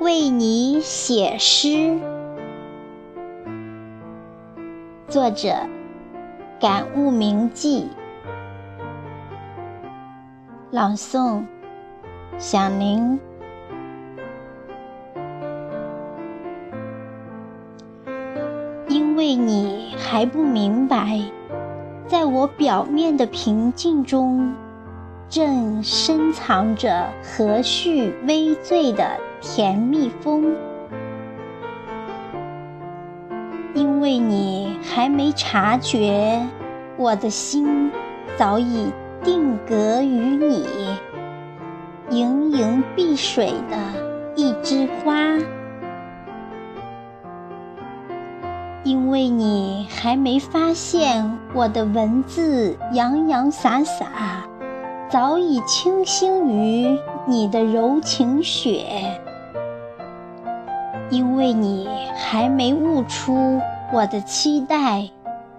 为你写诗。作者：感悟铭记。朗诵：响铃。因为你还不明白，在我表面的平静中。正深藏着和煦微醉的甜蜜风，因为你还没察觉，我的心早已定格于你，盈盈碧水的一枝花，因为你还没发现，我的文字洋洋洒洒。早已倾心于你的柔情雪，因为你还没悟出我的期待，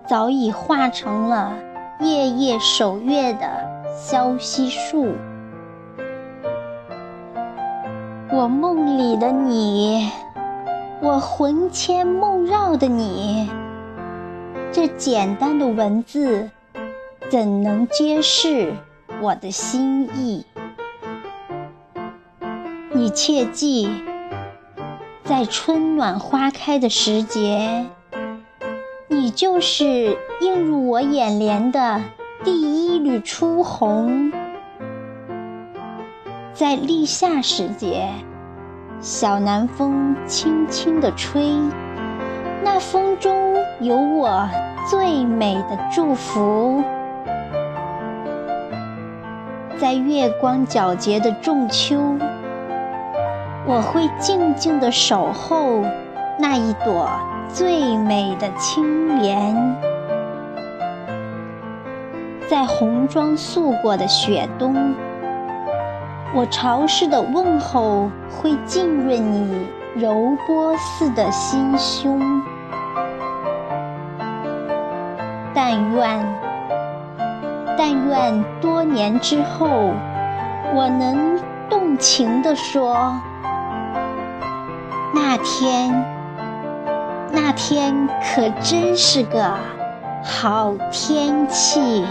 早已化成了夜夜守月的消息树。我梦里的你，我魂牵梦绕的你，这简单的文字怎能揭示？我的心意，你切记，在春暖花开的时节，你就是映入我眼帘的第一缕初红；在立夏时节，小南风轻轻地吹，那风中有我最美的祝福。在月光皎洁的仲秋，我会静静地守候那一朵最美的青莲。在红装素裹的雪冬，我潮湿的问候会浸润你柔波似的心胸。但愿。但愿多年之后，我能动情地说：那天，那天可真是个好天气。